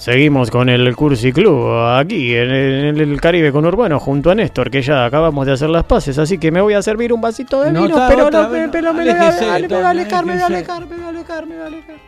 Seguimos con el Cursi Club aquí en el, Caribe con Urbano junto a Néstor, que ya acabamos de hacer las paces, así que me voy a servir un vasito de No, vino, está, pero no me, vez, pero me, me, va a alejar, me va a aléjese. alejar, me va a alejar,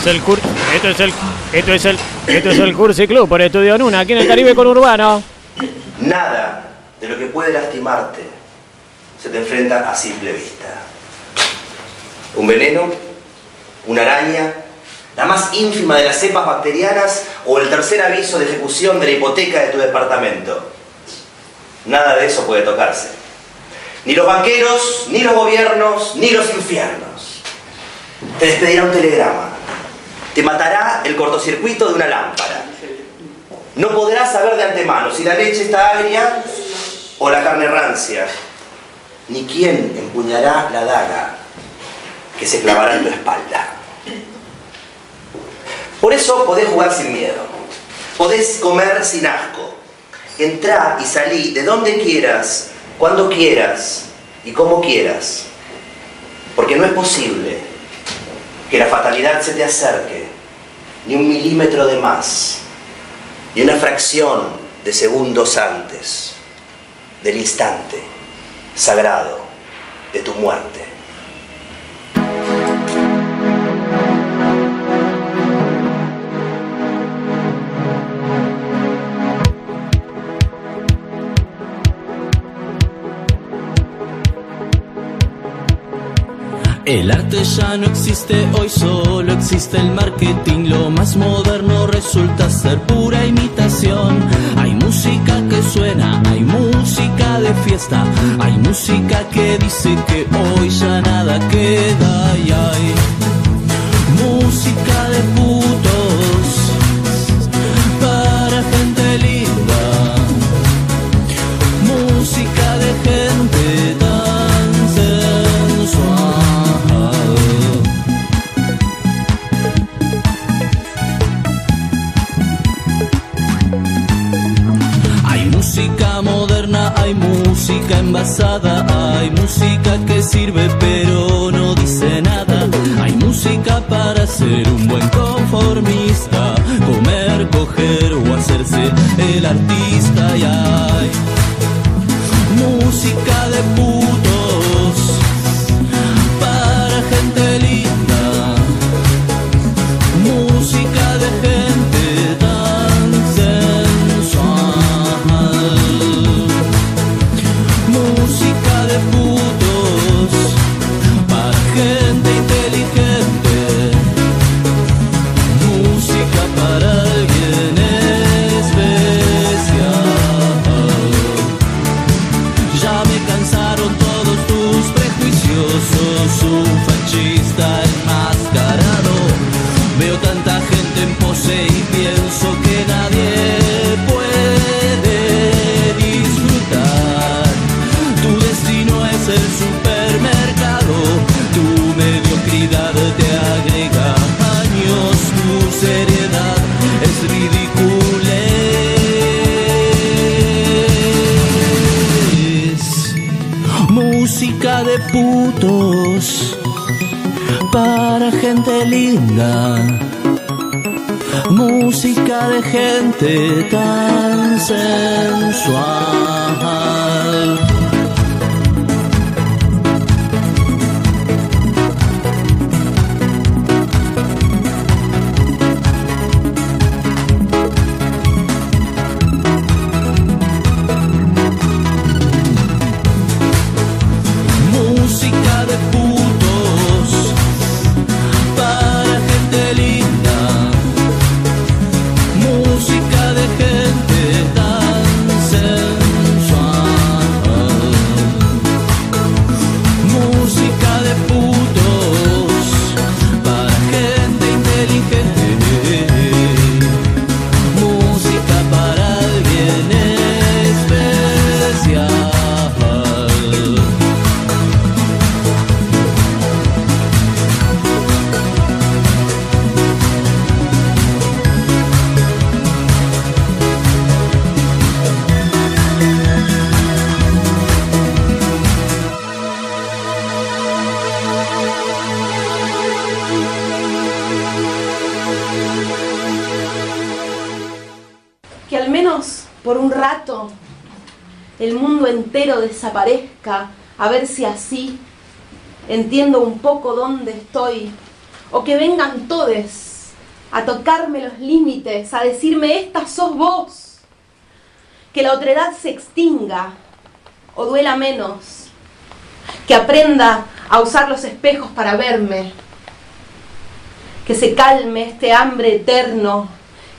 esto es el, esto es el, esto es el Cursi Club por Estudio Nuna, aquí en el Caribe con Urbano. Nada de lo que puede lastimarte se te enfrenta a simple vista. Un veneno, una araña, la más ínfima de las cepas bacterianas o el tercer aviso de ejecución de la hipoteca de tu departamento. Nada de eso puede tocarse. Ni los banqueros, ni los gobiernos, ni los infiernos. Te despedirá un telegrama. Te matará el cortocircuito de una lámpara. No podrás saber de antemano si la leche está agria o la carne rancia, ni quién empuñará la daga que se clavará en tu espalda. Por eso podés jugar sin miedo, podés comer sin asco, entrar y salir de donde quieras, cuando quieras y como quieras, porque no es posible que la fatalidad se te acerque ni un milímetro de más, ni una fracción de segundos antes del instante sagrado de tu muerte. El arte ya no existe, hoy solo existe el marketing. Lo más moderno resulta ser pura imitación. Hay música que suena, hay música de fiesta, hay música que dice que hoy ya nada queda y hay música de putos hay música envasada, hay música que sirve pero no dice nada. Hay música para ser un buen conformista, comer, coger o hacerse el artista y hay música de putos gente tan sensual. Desaparezca, a ver si así entiendo un poco dónde estoy, o que vengan todes a tocarme los límites, a decirme, esta sos vos, que la otredad se extinga o duela menos, que aprenda a usar los espejos para verme, que se calme este hambre eterno,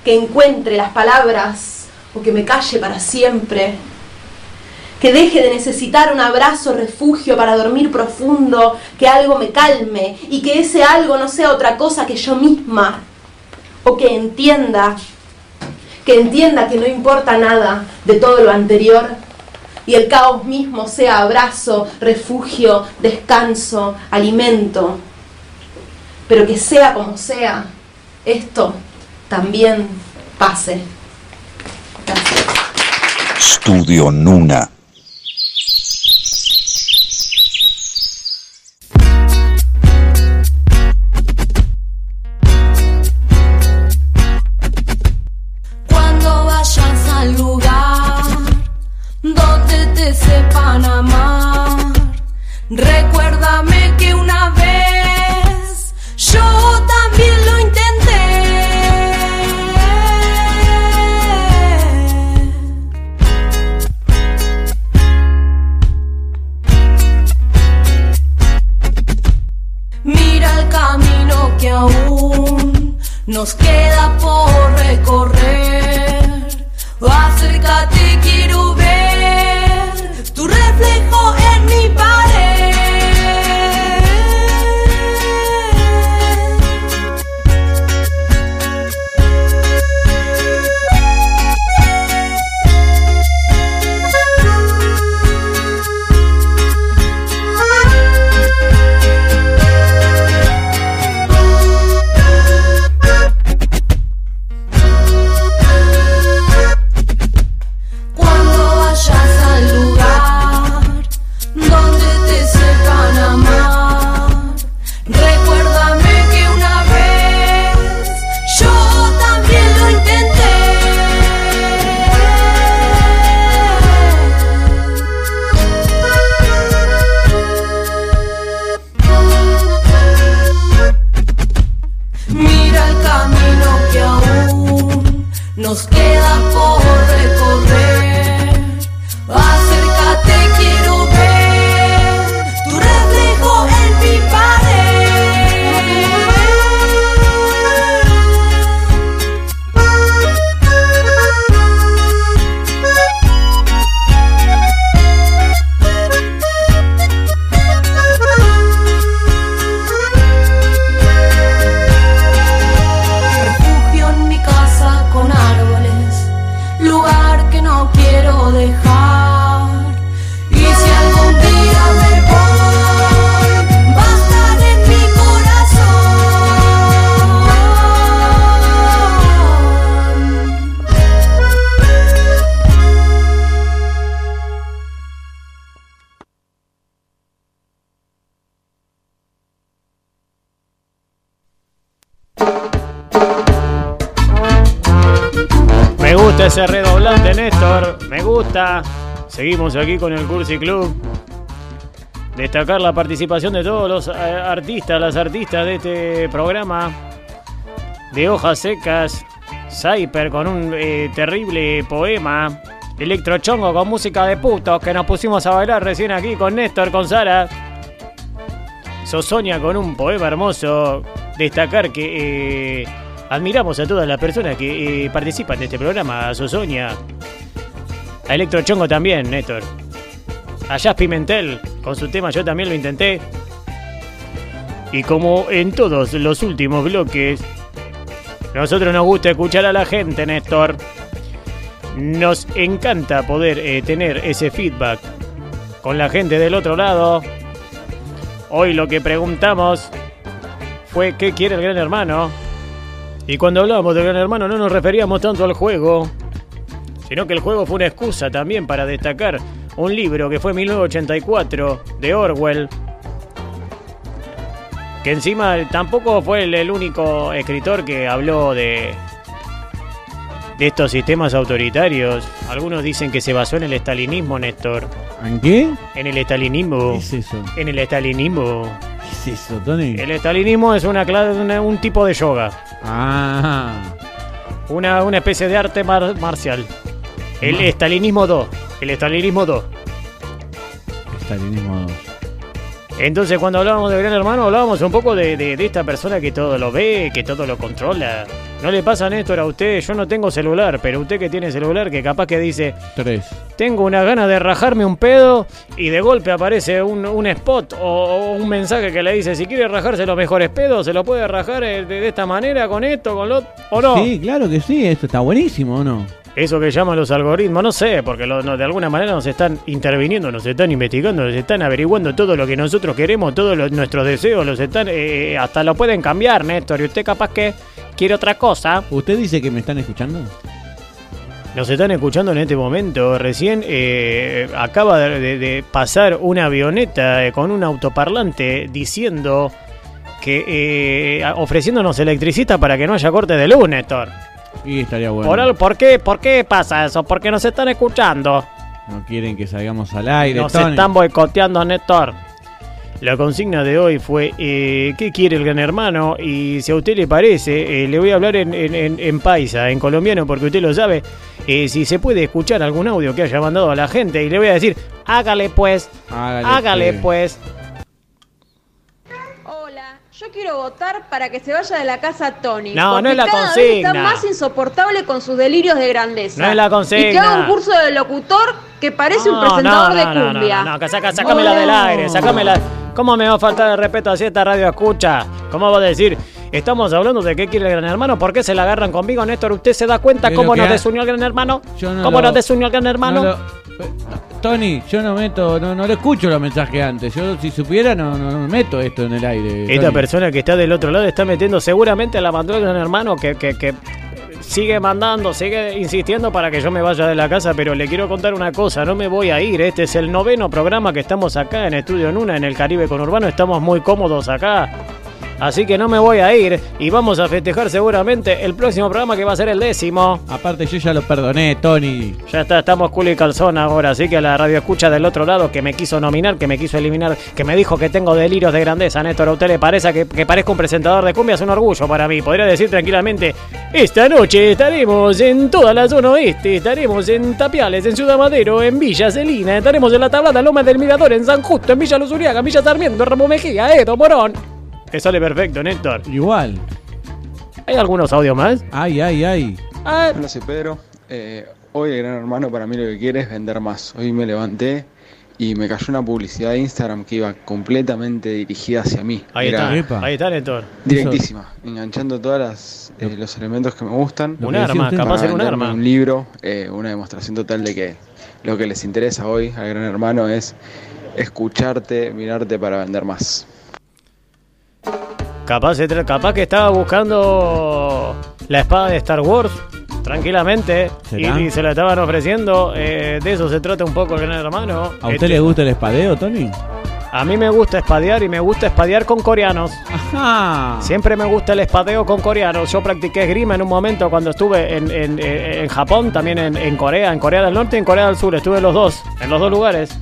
que encuentre las palabras o que me calle para siempre, que deje de necesitar un abrazo, refugio para dormir profundo, que algo me calme y que ese algo no sea otra cosa que yo misma, o que entienda que entienda que no importa nada de todo lo anterior y el caos mismo sea abrazo, refugio, descanso, alimento, pero que sea como sea, esto también pase. Gracias. Nuna. Gusta ese redoblante, Néstor. Me gusta. Seguimos aquí con el Cursi Club. Destacar la participación de todos los eh, artistas, las artistas de este programa. De hojas secas. Cyper con un eh, terrible poema. Electrochongo con música de putos que nos pusimos a bailar recién aquí con Néstor, con Sara. Sosonia con un poema hermoso. Destacar que eh, admiramos a todas las personas que eh, participan de este programa. A Sosonia. A Electrochongo también, Néstor. A Jazz Pimentel con su tema Yo también lo intenté. Y como en todos los últimos bloques, nosotros nos gusta escuchar a la gente, Néstor. Nos encanta poder eh, tener ese feedback con la gente del otro lado. Hoy lo que preguntamos fue qué quiere el gran hermano. Y cuando hablábamos del gran hermano no nos referíamos tanto al juego, sino que el juego fue una excusa también para destacar un libro que fue 1984 de Orwell. Que encima tampoco fue el, el único escritor que habló de, de estos sistemas autoritarios. Algunos dicen que se basó en el estalinismo, Néstor. ¿En qué? En el estalinismo. ¿Qué es eso? En el estalinismo. ¿Qué es eso, Tony? El estalinismo es una clase, un tipo de yoga. Ah, Una, una especie de arte mar- marcial. El Ma- estalinismo 2. El estalinismo 2. estalinismo 2. Entonces cuando hablábamos de Gran Hermano hablábamos un poco de, de- de esta persona que todo lo ve, que todo lo controla. ¿No le pasa, Néstor, a usted? Yo no tengo celular, pero usted que tiene celular, que capaz que dice, Tres. tengo una gana de rajarme un pedo y de golpe aparece un, un spot o, o un mensaje que le dice, si quiere rajarse los mejores pedos, se lo puede rajar eh, de, de esta manera, con esto, con lo o no. Sí, claro que sí, esto está buenísimo, ¿o no? Eso que llaman los algoritmos, no sé, porque lo- no- de alguna manera nos están interviniendo, nos están investigando, nos están averiguando todo lo que nosotros queremos, todos los- nuestros deseos, los están, eh, hasta lo pueden cambiar, Néstor, y usted capaz que quiere otra cosa. ¿Usted dice que me están escuchando? Nos están escuchando en este momento. Recién eh, acaba de, de- de pasar una avioneta eh, con un autoparlante diciendo que eh, ofreciéndonos electricista para que no haya corte de luz, Néstor. Y estaría bueno. Por, al- ¿por, qué, ¿Por qué pasa eso? Porque nos están escuchando. No quieren que salgamos al aire, Nos Tony. están boicoteando, Néstor. La consigna de hoy fue eh, ¿qué quiere el gran hermano? Y si a usted le parece, eh, le voy a hablar en, en- en- en paisa, en colombiano, porque usted lo sabe, eh, si se puede escuchar algún audio que haya mandado a la gente, y le voy a decir, hágale pues, Hágale, hágale pues. pues. Quiero votar para que se vaya de la casa Tony. No, porque no es la cada vez consigna. está más insoportable con sus delirios de grandeza. No es la consigna. Y que haga un curso de locutor que parece un presentador no, de no, no, cumbia. No, no, que saca, sácamela del aire, sácamela. ¿Cómo me va a faltar el respeto así esta radio escucha? ¿Cómo va a decir? Estamos hablando de qué quiere el gran hermano, ¿por qué se la agarran conmigo, Néstor? ¿Usted se da cuenta lo cómo nos ha- desunió el gran hermano? Yo no ¿Cómo lo- nos desunió el gran hermano? No lo- eh, Tony, yo no meto, no, no le escucho los mensajes antes. Yo si supiera no, no, no meto esto en el aire. Esta Tony. persona que está del otro lado está metiendo, seguramente la mandó el gran hermano que, que, que sigue mandando, sigue insistiendo para que yo me vaya de la casa, pero le quiero contar una cosa, no me voy a ir. Este es el noveno programa que estamos acá en Estudio Nuna, en el Caribe Conurbano, estamos muy cómodos acá. Así que no me voy a ir y vamos a festejar seguramente el próximo programa que va a ser el décimo. Aparte yo ya lo perdoné, Tony. Ya está, estamos culo y calzón ahora, así que la radio escucha del otro lado que me quiso nominar, que me quiso eliminar, que me dijo que tengo delirios de grandeza, Néstor, ¿a usted le parece que, que parezco un presentador de cumbia? Es un orgullo para mí, podría decir tranquilamente, esta noche estaremos en toda la zona oeste, estaremos en Tapiales, en Ciudad Madero, en Villa Celina, estaremos en la tablada Loma del Mirador, en San Justo, en Villa Luz Uriaga, en Villa Sarmiento, en Ramo Mejía, Edo, Morón. Te sale perfecto, Néstor. Igual. ¿Hay algunos audios más? Ay, ay, ay. Ah, Hola, soy Pedro. Eh, hoy el gran hermano para mí lo que quiere es vender más. Hoy me levanté y me cayó una publicidad de Instagram que iba completamente dirigida hacia mí. ahí Era está, ahí está, Néstor. directísima, enganchando todos los elementos que me gustan. Un arma, capaz era un arma. Un libro, eh, una demostración total de que lo que les interesa hoy al gran hermano es escucharte, mirarte para vender más. Capaz, tra- capaz que estaba buscando la espada de Star Wars tranquilamente y, y se la estaban ofreciendo. eh, de eso se trata un poco el gran hermano. ¿A usted Este, le gusta el espadeo, Tony? A mí me gusta espadear y me gusta espadear con coreanos. Ajá. Siempre me gusta el espadeo con coreanos. Yo practiqué esgrima en un momento cuando estuve en, en- en- en Japón, también en, en Corea, en Corea del Norte y en Corea del Sur. Estuve en los dos, en los dos lugares.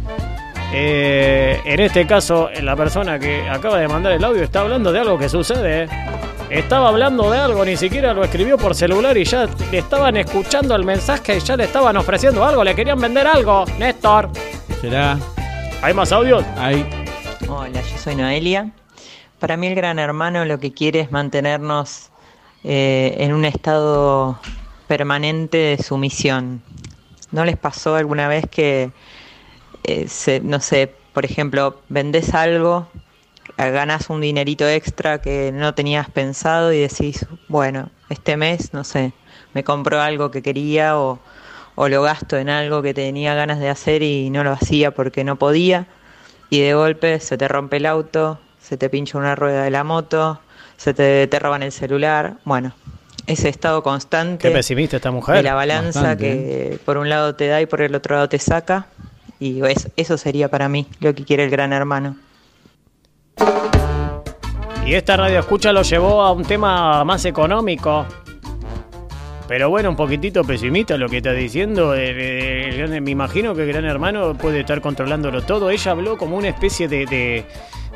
Eh, en este caso, la persona que acaba de mandar el audio está hablando de algo que sucede. Estaba hablando de algo, ni siquiera lo escribió por celular y ya le estaban escuchando el mensaje y ya le estaban ofreciendo algo, le querían vender algo. Néstor, ¿Será? ¿hay más audios? Ay. Hola, yo soy Noelia. Para mí el gran hermano lo que quiere es mantenernos eh, en un estado permanente de sumisión. ¿No les pasó alguna vez que, eh, se- no sé, por ejemplo, vendés algo, eh, ganas un dinerito extra que no tenías pensado y decís, bueno, este mes, no sé, me compro algo que quería o, o lo gasto en algo que tenía ganas de hacer y no lo hacía porque no podía? y de golpe se te rompe el auto, se te pincha una rueda de la moto, se te, te roban el celular. Bueno, ese estado constante Qué pesimista esta de mujer. la balanza Bastante, que por un lado te da y por el otro lado te saca. Y es- eso sería para mí lo que quiere el gran hermano. Y esta radio escucha lo llevó a un tema más económico. Pero bueno, un poquitito pesimista lo que está diciendo. El gran- me imagino que el gran hermano puede estar controlándolo todo. Ella habló como una especie de,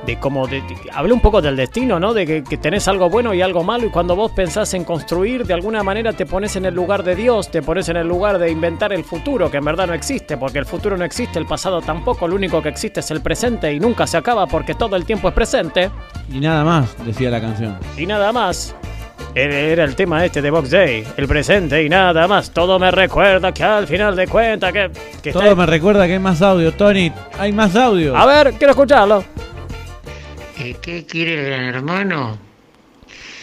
de como de, de- habló un poco del destino, ¿no? De que, que tenés algo bueno y algo malo. Y cuando vos pensás en construir, de alguna manera te pones en el lugar de Dios, te pones en el lugar de inventar el futuro, que en verdad no existe, porque el futuro no existe, el pasado tampoco. Lo único que existe es el presente y nunca se acaba porque todo el tiempo es presente. Y nada más, decía la canción. Y nada más. Era el tema este de Box Day, el presente y nada más. Todo me recuerda que al final de cuentas que, que está- Todo me recuerda que hay más audio, Tony. Hay más audio. A ver, quiero escucharlo. ¿Qué quiere el gran hermano?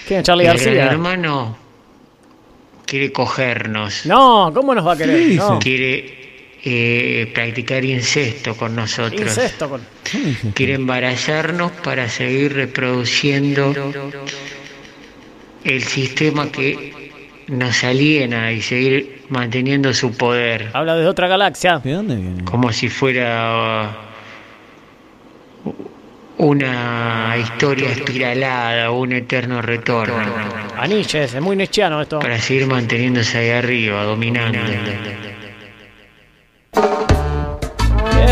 ¿Quién, Charlie el gran García? hermano quiere cogernos. No, ¿cómo nos va a querer? No. Quiere eh, practicar incesto con nosotros. Incesto con... Quiere embarazarnos para seguir reproduciendo el sistema que nos aliena y seguir manteniendo su poder. Habla de otra galaxia. ¿De dónde viene? Como si fuera uh, una historia espiralada, un eterno retorno. Aniches, es muy nietzscheano esto. Para seguir manteniéndose ahí arriba, dominando. Eh,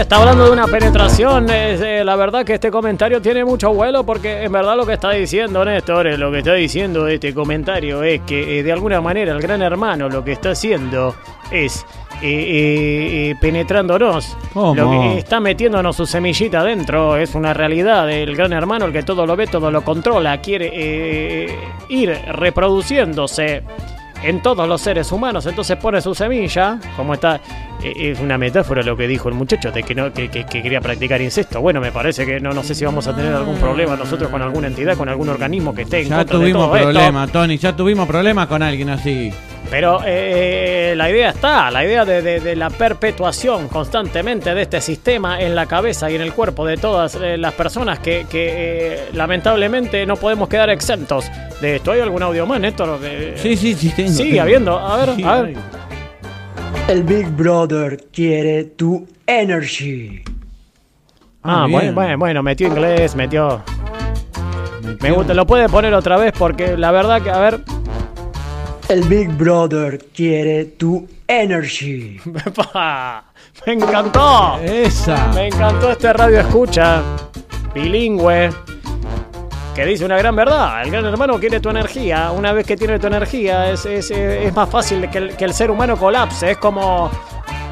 Está hablando de una penetración. es, eh, la verdad que este comentario tiene mucho vuelo porque en verdad lo que está diciendo Néstor, eh, lo que está diciendo este comentario es que eh, de alguna manera el gran hermano lo que está haciendo es eh, eh, eh, penetrándonos. ¿Cómo? Lo que está metiéndonos su semillita adentro es una realidad. El gran hermano, el que todo lo ve, todo lo controla, quiere eh, ir reproduciéndose en todos los seres humanos. Entonces pone su semilla, como está, eh, es una metáfora lo que dijo el muchacho de que no que, que- que quería practicar incesto. Bueno, me parece que no, no sé si vamos a tener algún problema nosotros con alguna entidad, con algún organismo que esté en Ya contra de tuvimos todo esto. problemas, Tony. Ya tuvimos problemas con alguien así. Pero eh, la idea está, la idea de, de- de la perpetuación constantemente de este sistema en la cabeza y en el cuerpo de todas eh, las personas que, que, eh, lamentablemente no podemos quedar exentos de esto. ¿Hay algún audio más, Néstor? Eh, Sí, sí, sí. Tengo, Sigue tengo. habiendo, a ver, Sí, a ver. El Big Brother quiere tu energy. Ah, bien. bueno, bueno, bueno, metió inglés, metió... Me gusta, lo puede poner otra vez porque la verdad que, a ver, El Big Brother quiere tu energy. Me encantó. Esa. Me encantó este radio escucha bilingüe que dice una gran verdad. El gran hermano quiere tu energía. Una vez que tiene tu energía es, es- es más fácil que el, que el ser humano colapse. Es como,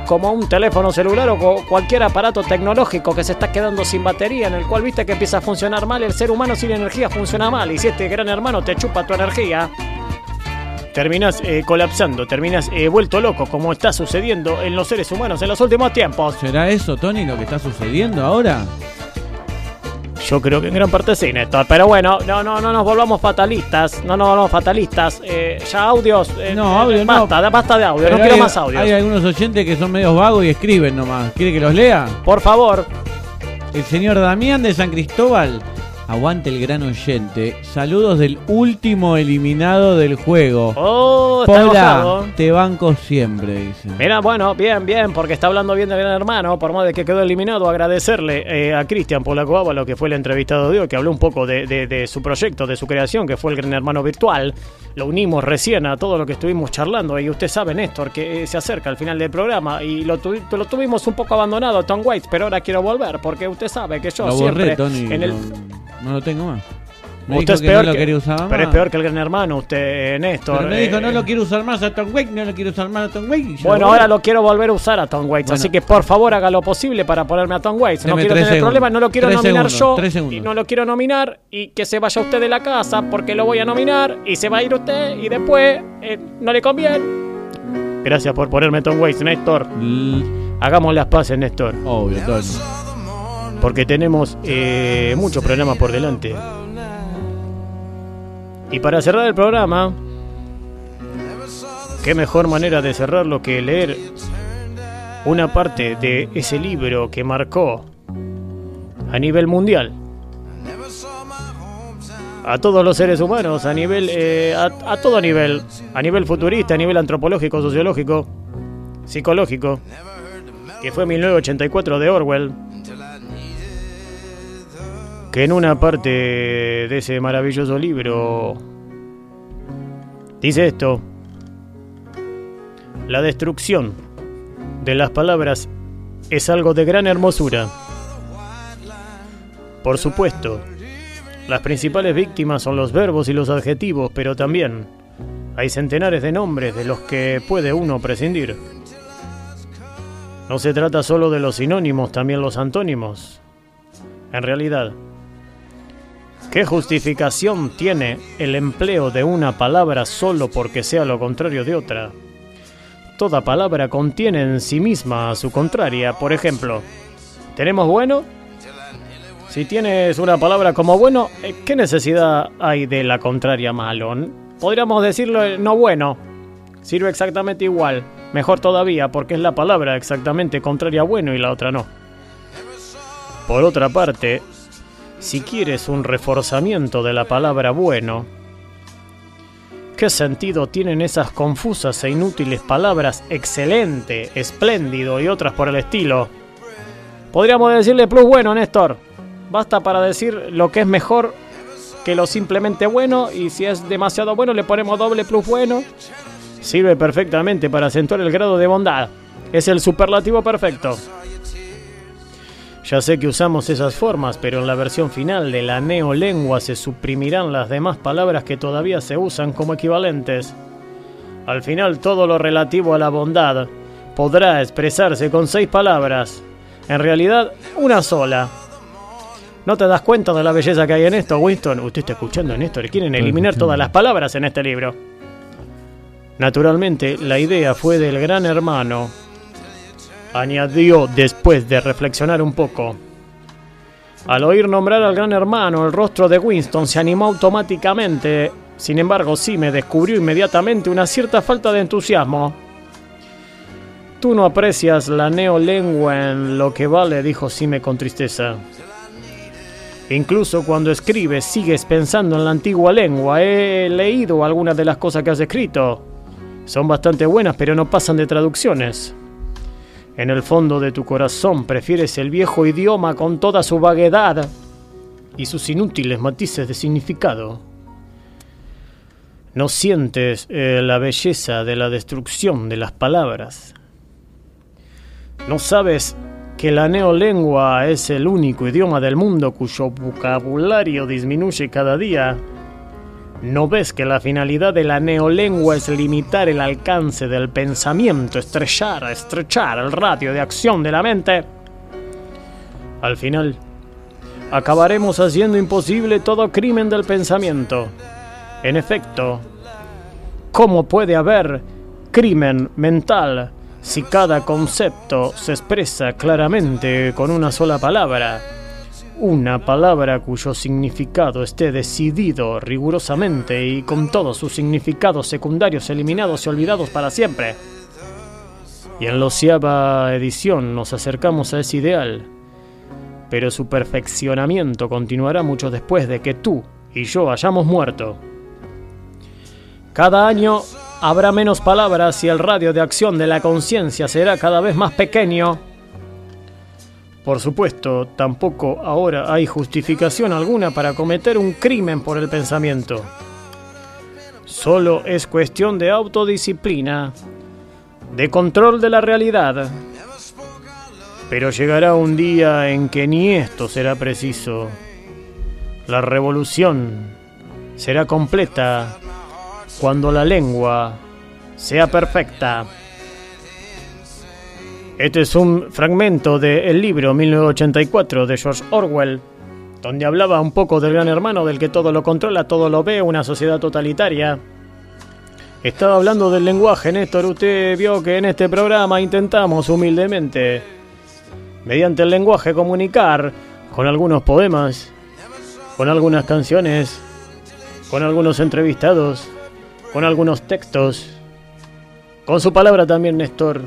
como un teléfono celular o co- cualquier aparato tecnológico que se está quedando sin batería en el cual viste que empieza a funcionar mal. El ser humano sin energía funciona mal. Y si este gran hermano te chupa tu energía, terminas eh, colapsando, terminas eh, vuelto loco, como está sucediendo en los seres humanos en los últimos tiempos. ¿Será eso, Tony, lo que está sucediendo ahora? Yo creo que en gran parte sí, Néstor. Pero bueno, no, no, no nos volvamos fatalistas. No nos volvamos fatalistas. Eh, ya audios. eh, No, audio no. basta, de audio. Pero no quiero hay- más audios. Hay algunos oyentes que son medios vagos y escriben nomás. ¿Quiere que los lea? Por favor. El señor Damián de San Cristóbal. Aguante el gran oyente. Saludos del último eliminado del juego. Oh, está. Pola, te banco siempre, dice. Mira, bueno, bien, bien, porque está hablando bien del gran hermano, por más de que quedó eliminado, agradecerle eh, a Cristian Polaco Ávalo, que fue el entrevistado de hoy, que habló un poco de, de- de su proyecto, de su creación, que fue el gran hermano virtual. Lo unimos recién a todo lo que estuvimos charlando, y usted sabe, Néstor, que eh, se acerca al final del programa, y lo, tuvi- lo tuvimos un poco abandonado, Tom Waits, pero ahora quiero volver, porque usted sabe que yo Lo siempre... borré, Tony. en el- no, no lo tengo más. Me usted es que peor no lo que- quería usar Pero es peor que el gran hermano, usted, eh, Néstor. Pero me dijo, eh, no lo quiero usar más a Tom Wake, no lo quiero usar más a Tom Wake. Bueno, ahora lo quiero volver a usar a Tom Waits, Bueno. así que por favor haga lo posible para ponerme a Tom Waits. No quiero tener segundos. problemas, no lo quiero Tres nominar segundos, yo. Y no lo quiero nominar y que se vaya usted de la casa porque lo voy a nominar y se va a ir usted y después eh, no le conviene. Gracias por ponerme Tom Waits, Néstor. Hagamos las paces, Néstor. Obvio, Tony. Porque tenemos eh, mucho programa por delante. Y para cerrar el programa, qué mejor manera de cerrarlo que leer una parte de ese libro que marcó a nivel mundial a todos los seres humanos, a nivel, eh, a, a todo nivel, a nivel futurista, a nivel antropológico, sociológico, psicológico, que fue 1984 de Orwell, que en una parte de ese maravilloso libro dice esto, la destrucción de las palabras es algo de gran hermosura. Por supuesto, las principales víctimas son los verbos y los adjetivos, pero también hay centenares de nombres de los que puede uno prescindir. No se trata solo de los sinónimos, también los antónimos. En realidad, ¿Qué justificación tiene el empleo de una palabra solo porque sea lo contrario de otra? Toda palabra contiene en sí misma su contraria. Por ejemplo, ¿tenemos bueno? Si tienes una palabra como bueno, eh, ¿qué necesidad hay de la contraria malo? Podríamos decirlo eh, no bueno. Sirve exactamente igual. Mejor todavía porque es la palabra exactamente contraria a bueno y la otra no. Por otra parte, si quieres un reforzamiento de la palabra bueno, ¿qué sentido tienen esas confusas e inútiles palabras excelente, espléndido y otras por el estilo? Podríamos decirle plus bueno, Néstor. Basta para decir lo que es mejor que lo simplemente bueno y si es demasiado bueno le ponemos doble plus bueno. Sirve perfectamente para acentuar el grado de bondad. Es el superlativo perfecto. Ya sé que usamos esas formas, pero en la versión final de la neolengua se suprimirán las demás palabras que todavía se usan como equivalentes. Al final todo lo relativo a la bondad podrá expresarse con seis palabras. En realidad, una sola. ¿No te das cuenta de la belleza que hay en esto, Winston? Usted está escuchando en esto, le quieren eliminar todas las palabras en este libro. Naturalmente, la idea fue del gran hermano, añadió después de reflexionar un poco. Al oír nombrar al gran hermano, el rostro de Winston se animó automáticamente. Sin embargo, sí me descubrió inmediatamente una cierta falta de entusiasmo. Tú no aprecias la neolengua en lo que vale, dijo Sime con tristeza. Incluso cuando escribes sigues pensando en la antigua lengua. He leído algunas de las cosas que has escrito. Son bastante buenas, pero no pasan de traducciones. En el fondo de tu corazón prefieres el viejo idioma con toda su vaguedad y sus inútiles matices de significado. No sientes eh, la belleza de la destrucción de las palabras. No sabes que la neolengua es el único idioma del mundo cuyo vocabulario disminuye cada día. ¿No ves que la finalidad de la neolengua es limitar el alcance del pensamiento, estrechar, estrechar el radio de acción de la mente? Al final, acabaremos haciendo imposible todo crimen del pensamiento. En efecto, ¿cómo puede haber crimen mental si cada concepto se expresa claramente con una sola palabra? Una palabra cuyo significado esté decidido rigurosamente y con todos sus significados secundarios eliminados y olvidados para siempre. Y en la onceava edición nos acercamos a ese ideal, pero su perfeccionamiento continuará mucho después de que tú y yo hayamos muerto. Cada año habrá menos palabras y el radio de acción de la conciencia será cada vez más pequeño. Por supuesto, tampoco ahora hay justificación alguna para cometer un crimen por el pensamiento. Solo es cuestión de autodisciplina, de control de la realidad. Pero llegará un día en que ni esto será preciso. La revolución será completa cuando la lengua sea perfecta. Este es un fragmento del libro 1984 de George Orwell, donde hablaba un poco del gran hermano del que todo lo controla, todo lo ve, una sociedad totalitaria. Estaba hablando del lenguaje, Néstor. Usted vio que en este programa intentamos humildemente, mediante el lenguaje, comunicar con algunos poemas, con algunas canciones, con algunos entrevistados, con algunos textos, con su palabra también, Néstor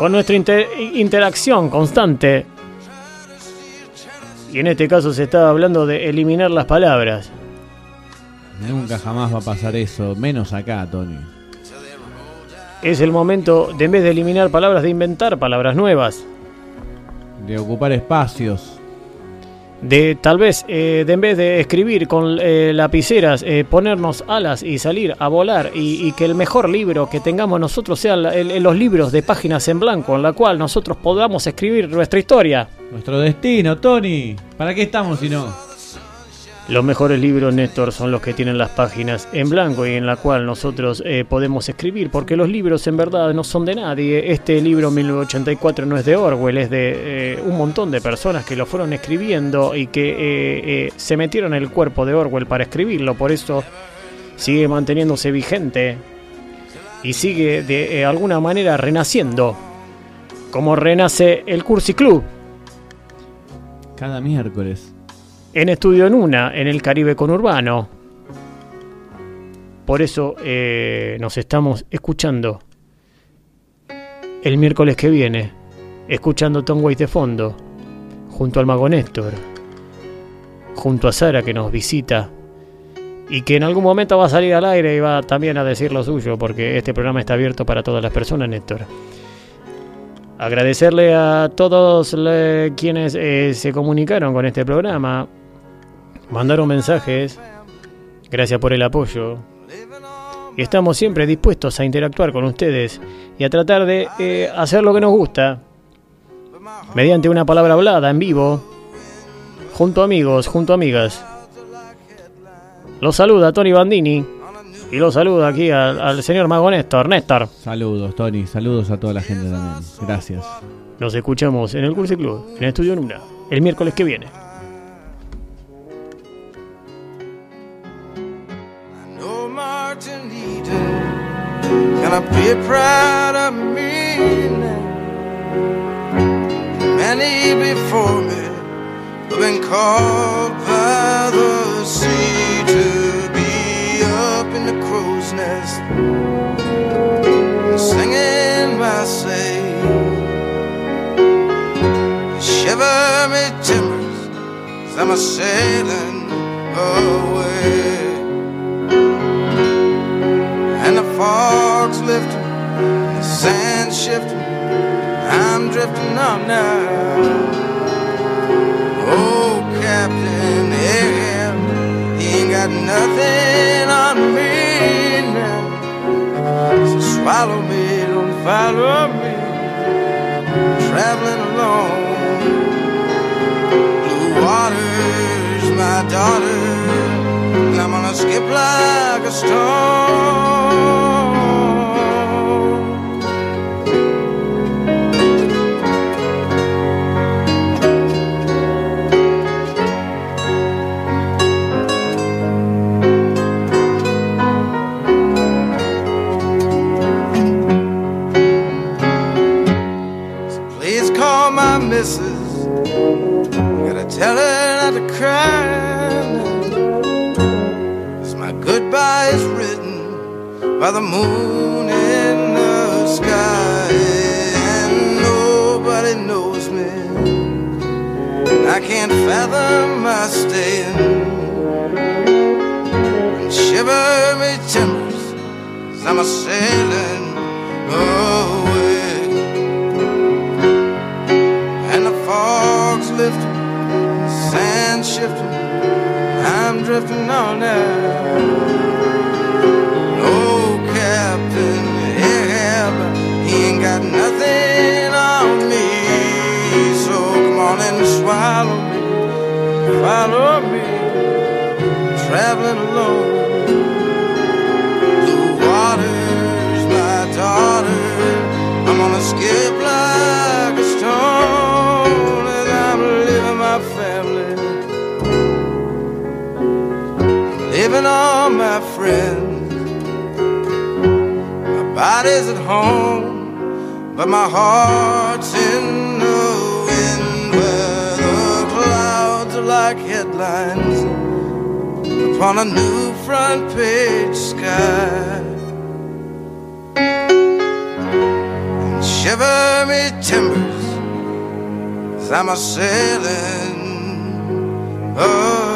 con nuestra inter interacción constante. Y en este caso se estaba hablando de eliminar las palabras. Nunca jamás va a pasar eso, menos acá, Tony. Es el momento de en vez de eliminar palabras, de inventar palabras nuevas. De ocupar espacios. De tal vez, eh, de en vez de escribir con eh, lapiceras, eh, ponernos alas y salir a volar y, que el mejor libro que tengamos nosotros sean los libros de páginas en blanco, en la cual nosotros podamos escribir nuestra historia. Nuestro destino, Tony. ¿Para qué estamos si no? Los mejores libros, Néstor, son los que tienen las páginas en blanco y en la cual nosotros eh, podemos escribir, porque los libros en verdad no son de nadie. Este libro 1984 no es de Orwell, es de eh, un montón de personas que lo fueron escribiendo y que eh, se metieron en el cuerpo de Orwell para escribirlo. Por eso sigue manteniéndose vigente y sigue de alguna manera renaciendo, como renace el Cursi Club. Cada miércoles. En Estudio Nuna, en el Caribe conurbano. Por eso eh, nos estamos escuchando el miércoles que viene, escuchando Tom Waits de fondo, junto al mago Néstor, junto a Sara que nos visita y que en algún momento va a salir al aire y va también a decir lo suyo, porque este programa está abierto para todas las personas, Néstor. Agradecerle a todos quienes eh, se comunicaron con este programa, mandaron mensajes, gracias por el apoyo. Y estamos siempre dispuestos a interactuar con ustedes y a tratar de eh, hacer lo que nos gusta, mediante una palabra hablada en vivo, junto a amigos, junto a amigas. Los saluda Tony Bandini y los saluda aquí al, al señor Mago Néstor. Néstor. Saludos, Tony. Saludos a toda la gente también. Gracias. Nos escuchamos en el Cursi Club, en el Estudio Nuna, el miércoles que viene. Can I be proud of me now? Many before me have been called by the sea to be up in the crow's nest, singing my say. Shiver me timbers, 'cause I'm a sailing away. And the fog's the sand shifting, I'm drifting on now. Oh, Captain, yeah, he ain't got nothing on me now. So swallow me, don't follow me, traveling alone. Blue water's my daughter, and I'm gonna skip like a stone. Missus. Gotta tell her not to cry. Cause my goodbye is written by the moon in the sky. And nobody knows me. I can't fathom my staying. And shiver me timbers, i I'm a sailing shifting. I'm drifting on now. Oh, Captain, he ain't got nothing on me. So come on and swallow me, follow me, traveling alone. Blue water's my daughter. I'm gonna skip Living on my friends. My body's at home, but my heart's in the wind where the clouds are like headlines upon a new front page sky. And shiver me timbers, as I'm a sailing. Oh,